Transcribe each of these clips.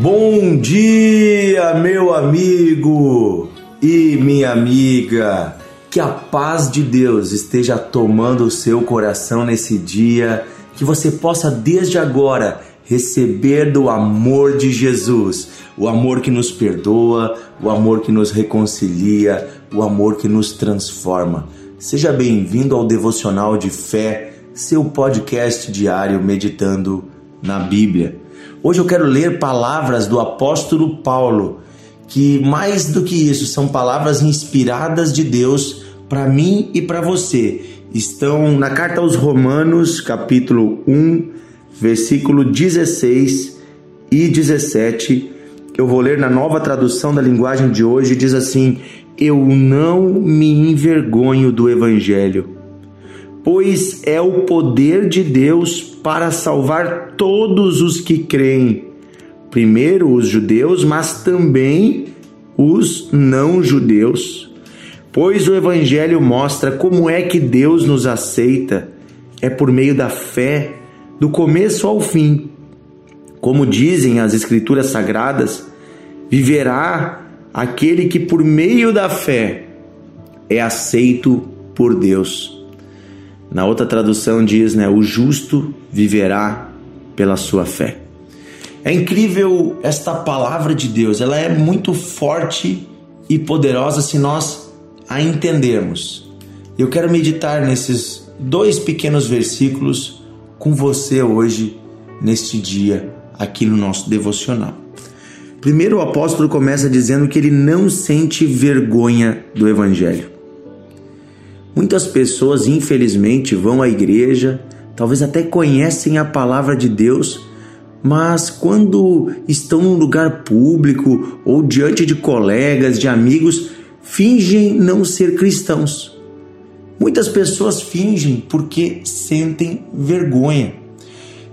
Bom dia, meu amigo e minha amiga. Que a paz de Deus esteja tomando o seu coração nesse dia, que você possa desde agora receber do amor de Jesus, o amor que nos perdoa, o amor que nos reconcilia, o amor que nos transforma. Seja bem-vindo ao Devocional de Fé, seu podcast diário meditando na Bíblia. Hoje eu quero ler palavras do apóstolo Paulo, que mais do que isso são palavras inspiradas de Deus para mim e para você. Estão na carta aos Romanos, capítulo 1, versículo 16 e 17. Eu vou ler na nova tradução da linguagem de hoje, diz assim: Eu não me envergonho do evangelho pois é o poder de Deus para salvar todos os que creem. Primeiro os judeus, mas também os não judeus. Pois o Evangelho mostra como é que Deus nos aceita. É por meio da fé, do começo ao fim. Como dizem as Escrituras Sagradas, viverá aquele que por meio da fé é aceito por Deus. Na outra tradução diz, né, o justo viverá pela sua fé. É incrível esta palavra de Deus, ela é muito forte e poderosa se nós a entendermos. Eu quero meditar nesses dois pequenos versículos com você hoje, neste dia, aqui no nosso devocional. Primeiro, o apóstolo começa dizendo que ele não sente vergonha do Evangelho. Muitas pessoas, infelizmente, vão à igreja, talvez até conhecem a palavra de Deus, mas quando estão num lugar público ou diante de colegas, de amigos, fingem não ser cristãos. Muitas pessoas fingem porque sentem vergonha.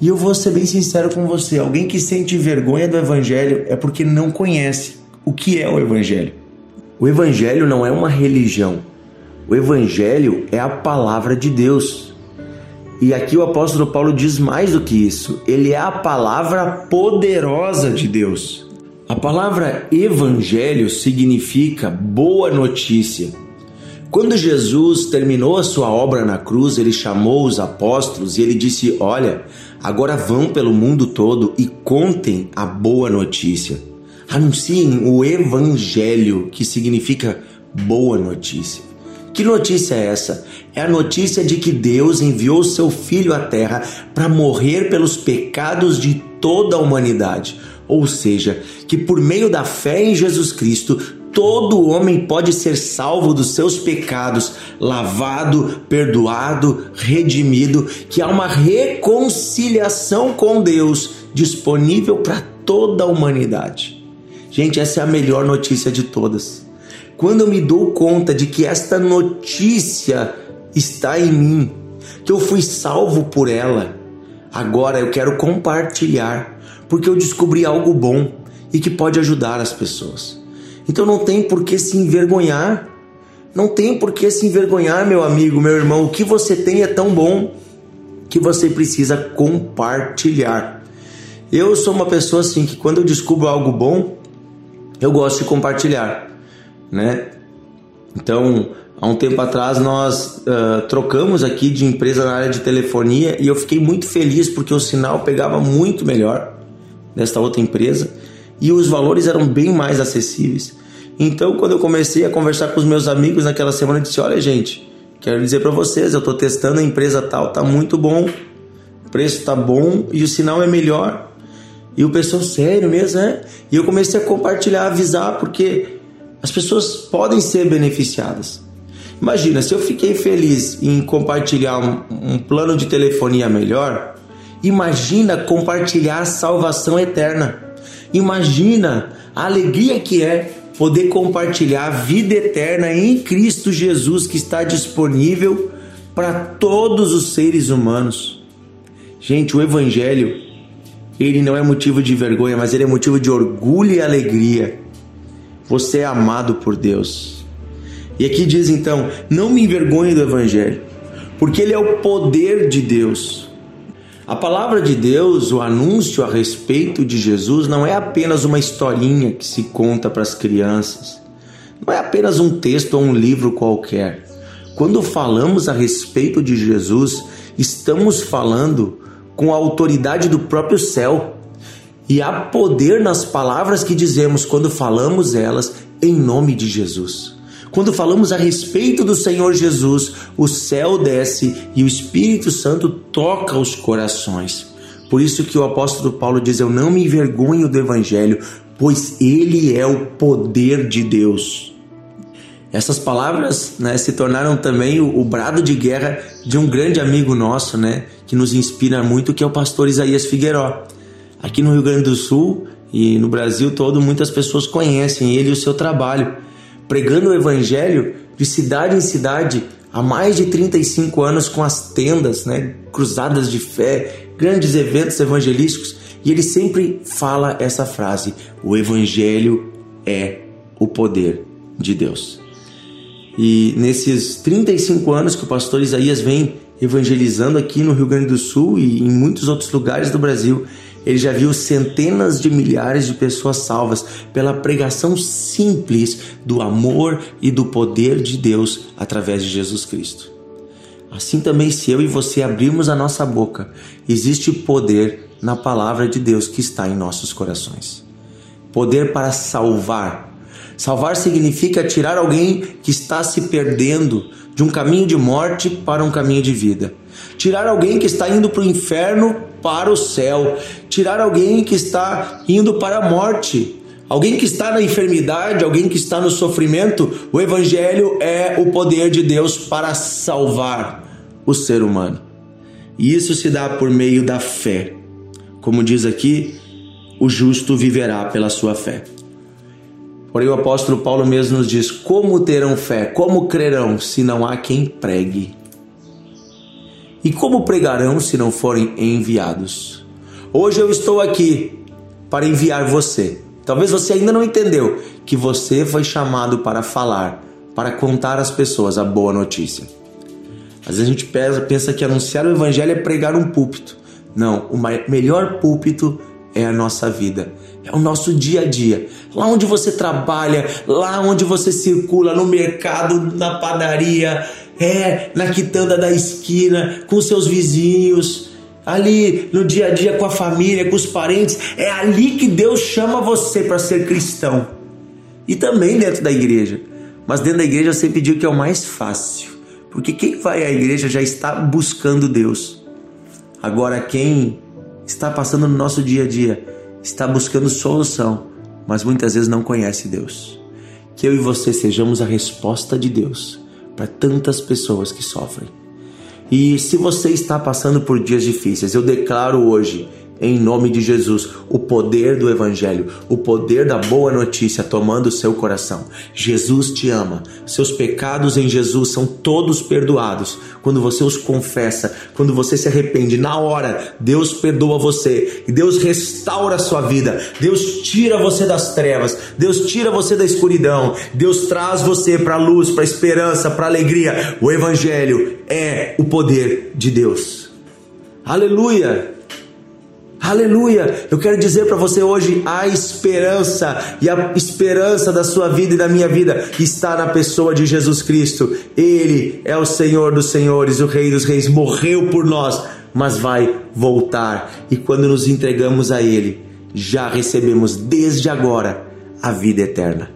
E eu vou ser bem sincero com você: alguém que sente vergonha do Evangelho é porque não conhece o que é o Evangelho. O Evangelho não é uma religião, o Evangelho é a palavra de Deus. E aqui o apóstolo Paulo diz mais do que isso: ele é a palavra poderosa de Deus. A palavra evangelho significa boa notícia. Quando Jesus terminou a sua obra na cruz, ele chamou os apóstolos e ele disse: Olha, agora vão pelo mundo todo e contem a boa notícia. Anunciem o evangelho, que significa boa notícia. Que notícia é essa? É a notícia de que Deus enviou seu Filho à Terra para morrer pelos pecados de toda a humanidade. Ou seja, que por meio da fé em Jesus Cristo, todo homem pode ser salvo dos seus pecados, lavado, perdoado, redimido, que há uma reconciliação com Deus disponível para toda a humanidade. Gente, essa é a melhor notícia de todas. Quando eu me dou conta de que esta notícia está em mim, que eu fui salvo por ela, agora eu quero compartilhar, porque eu descobri algo bom e que pode ajudar as pessoas. Então não tem por que se envergonhar. Não tem por que se envergonhar, meu amigo, meu irmão. O que você tem é tão bom que você precisa compartilhar. Eu sou uma pessoa assim que quando eu descubro algo bom, eu gosto de compartilhar né? Então, há um tempo atrás nós uh, trocamos aqui de empresa na área de telefonia e eu fiquei muito feliz porque o sinal pegava muito melhor desta outra empresa e os valores eram bem mais acessíveis. Então, quando eu comecei a conversar com os meus amigos naquela semana, eu disse: Olha, gente, quero dizer para vocês, eu estou testando a empresa tal, tá muito bom, o preço tá bom e o sinal é melhor. E o pessoal, sério mesmo, é? E eu comecei a compartilhar, avisar, porque as pessoas podem ser beneficiadas. Imagina, se eu fiquei feliz em compartilhar um, um plano de telefonia melhor, imagina compartilhar a salvação eterna. Imagina a alegria que é poder compartilhar a vida eterna em Cristo Jesus que está disponível para todos os seres humanos. Gente, o evangelho, ele não é motivo de vergonha, mas ele é motivo de orgulho e alegria. Você é amado por Deus. E aqui diz então: não me envergonhe do Evangelho, porque ele é o poder de Deus. A palavra de Deus, o anúncio a respeito de Jesus, não é apenas uma historinha que se conta para as crianças. Não é apenas um texto ou um livro qualquer. Quando falamos a respeito de Jesus, estamos falando com a autoridade do próprio céu. E há poder nas palavras que dizemos quando falamos elas em nome de Jesus. Quando falamos a respeito do Senhor Jesus, o céu desce e o Espírito Santo toca os corações. Por isso que o apóstolo Paulo diz: Eu não me envergonho do Evangelho, pois ele é o poder de Deus. Essas palavras né, se tornaram também o, o, brado de guerra de um grande amigo nosso, né, que nos inspira muito, que é o pastor Isaías Figueiró. Aqui no Rio Grande do Sul e no Brasil todo, muitas pessoas conhecem ele e o seu trabalho, pregando o evangelho de cidade em cidade há mais de 35 anos com as tendas, né, cruzadas de fé, grandes eventos evangelísticos, e ele sempre fala essa frase: o evangelho é o poder de Deus. E nesses 35 anos que o pastor Isaías vem evangelizando aqui no Rio Grande do Sul e em muitos outros lugares do Brasil, ele já viu centenas de milhares de pessoas salvas pela pregação simples do amor e do poder de Deus através de Jesus Cristo. Assim também, se eu e você abrirmos a nossa boca, existe poder na palavra de Deus que está em nossos corações. Poder para salvar, Salvar significa tirar alguém que está se perdendo de um caminho de morte para um caminho de vida. Tirar alguém que está indo para o inferno para o céu. Tirar alguém que está indo para a morte. Alguém que está na enfermidade, alguém que está no sofrimento. O Evangelho é o poder de Deus para salvar o ser humano. E isso se dá por meio da fé. Como diz aqui, o justo viverá pela sua fé. Porém, o apóstolo Paulo mesmo nos diz: Como terão fé? Como crerão se não há quem pregue? E como pregarão se não forem enviados? Hoje eu estou aqui para enviar você. Talvez você ainda não entendeu que você foi chamado para falar, para contar às pessoas a boa notícia. Às vezes a gente pensa que anunciar o evangelho é pregar um púlpito. Não, o melhor púlpito é a nossa vida, é o nosso dia a dia. Lá onde você trabalha, lá onde você circula, no mercado, na padaria, é na quitanda da esquina, com seus vizinhos, ali no dia a dia com a família, com os parentes. É ali que Deus chama você para ser cristão. E também dentro da igreja. Mas dentro da igreja eu sempre digo que é o mais fácil. Porque quem vai à igreja já está buscando Deus. Agora, quem está passando no nosso dia a dia, está buscando solução, mas muitas vezes não conhece Deus. Que eu e você sejamos a resposta de Deus para tantas pessoas que sofrem. E se você está passando por dias difíceis, eu declaro hoje em nome de Jesus, o poder do Evangelho, o poder da boa notícia tomando o seu coração. Jesus te ama, seus pecados em Jesus são todos perdoados. Quando você os confessa, quando você se arrepende, na hora, Deus perdoa você e Deus restaura a sua vida. Deus tira você das trevas, Deus tira você da escuridão, Deus traz você para a luz, para a esperança, para a alegria. O Evangelho é o poder de Deus. Aleluia! Aleluia! Eu quero dizer para você hoje a esperança e a esperança da sua vida e da minha vida está na pessoa de Jesus Cristo. Ele é o Senhor dos Senhores, o Rei dos Reis, morreu por nós, mas vai voltar. E quando nos entregamos a Ele, já recebemos desde agora a vida eterna.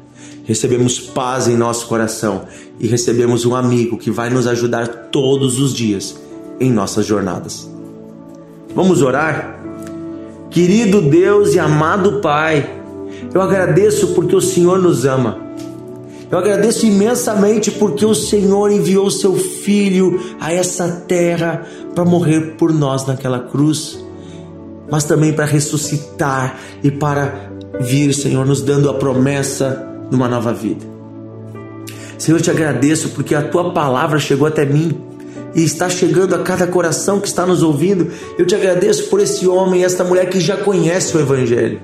Recebemos paz em nosso coração e recebemos um amigo que vai nos ajudar todos os dias em nossas jornadas. Vamos orar? Querido Deus e amado Pai, eu agradeço porque o Senhor nos ama. Eu agradeço imensamente porque o Senhor enviou seu filho a essa terra para morrer por nós naquela cruz, mas também para ressuscitar e para vir, Senhor, nos dando a promessa de uma nova vida. Senhor, eu te agradeço porque a tua palavra chegou até mim e está chegando a cada coração que está nos ouvindo. Eu te agradeço por esse homem e esta mulher que já conhece o Evangelho.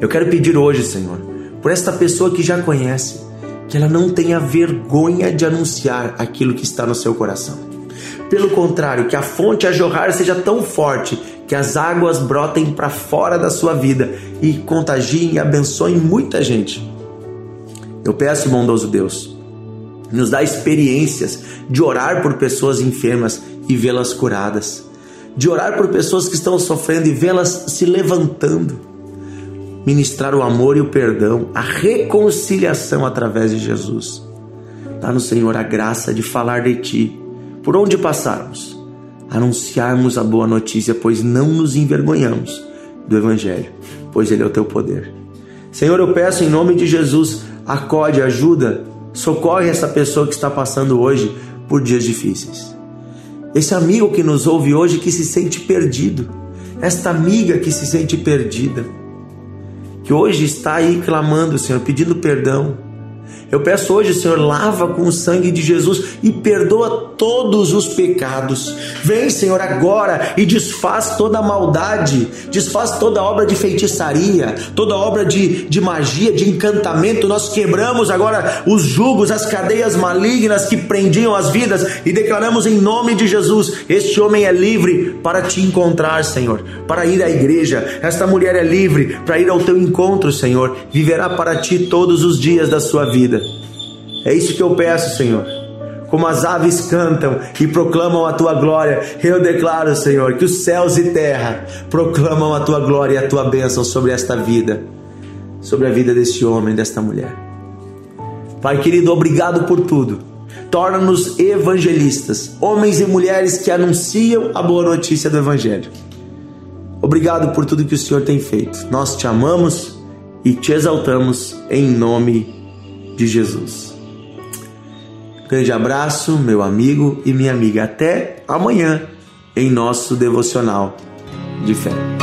Eu quero pedir hoje, Senhor, por esta pessoa que já conhece, que ela não tenha vergonha de anunciar aquilo que está no seu coração. Pelo contrário, que a fonte a jorrar seja tão forte que as águas brotem para fora da sua vida e contagiem e abençoem muita gente. Eu peço, bondoso Deus, nos dá experiências de orar por pessoas enfermas e vê-las curadas, de orar por pessoas que estão sofrendo e vê-las se levantando, ministrar o amor e o perdão, a reconciliação através de Jesus. Dá-nos, Senhor, a graça de falar de Ti por onde passarmos, anunciarmos a boa notícia, pois não nos envergonhamos do Evangelho, pois Ele é o Teu poder. Senhor, eu peço em nome de Jesus, acode, ajuda, socorre essa pessoa que está passando hoje por dias difíceis. Esse amigo que nos ouve hoje que se sente perdido, esta amiga que se sente perdida, que hoje está aí clamando, Senhor, pedindo perdão eu peço hoje, Senhor, lava com o sangue de Jesus e perdoa todos os pecados. Vem, Senhor, agora e desfaz toda a maldade, desfaz toda obra de feitiçaria, toda obra de, de magia, de encantamento. Nós quebramos agora os jugos, as cadeias malignas que prendiam as vidas e declaramos em nome de Jesus: este homem é livre para te encontrar, Senhor, para ir à igreja. Esta mulher é livre para ir ao teu encontro, Senhor. Viverá para ti todos os dias da sua vida. É isso que eu peço, Senhor. Como as aves cantam e proclamam a tua glória, eu declaro, Senhor, que os céus e terra proclamam a tua glória e a tua bênção sobre esta vida, sobre a vida deste homem, desta mulher. Pai querido, obrigado por tudo. Torna-nos evangelistas, homens e mulheres que anunciam a boa notícia do Evangelho. Obrigado por tudo que o Senhor tem feito. Nós te amamos e te exaltamos em nome de de Jesus. Grande abraço, meu amigo e minha amiga. Até amanhã em nosso devocional de fé.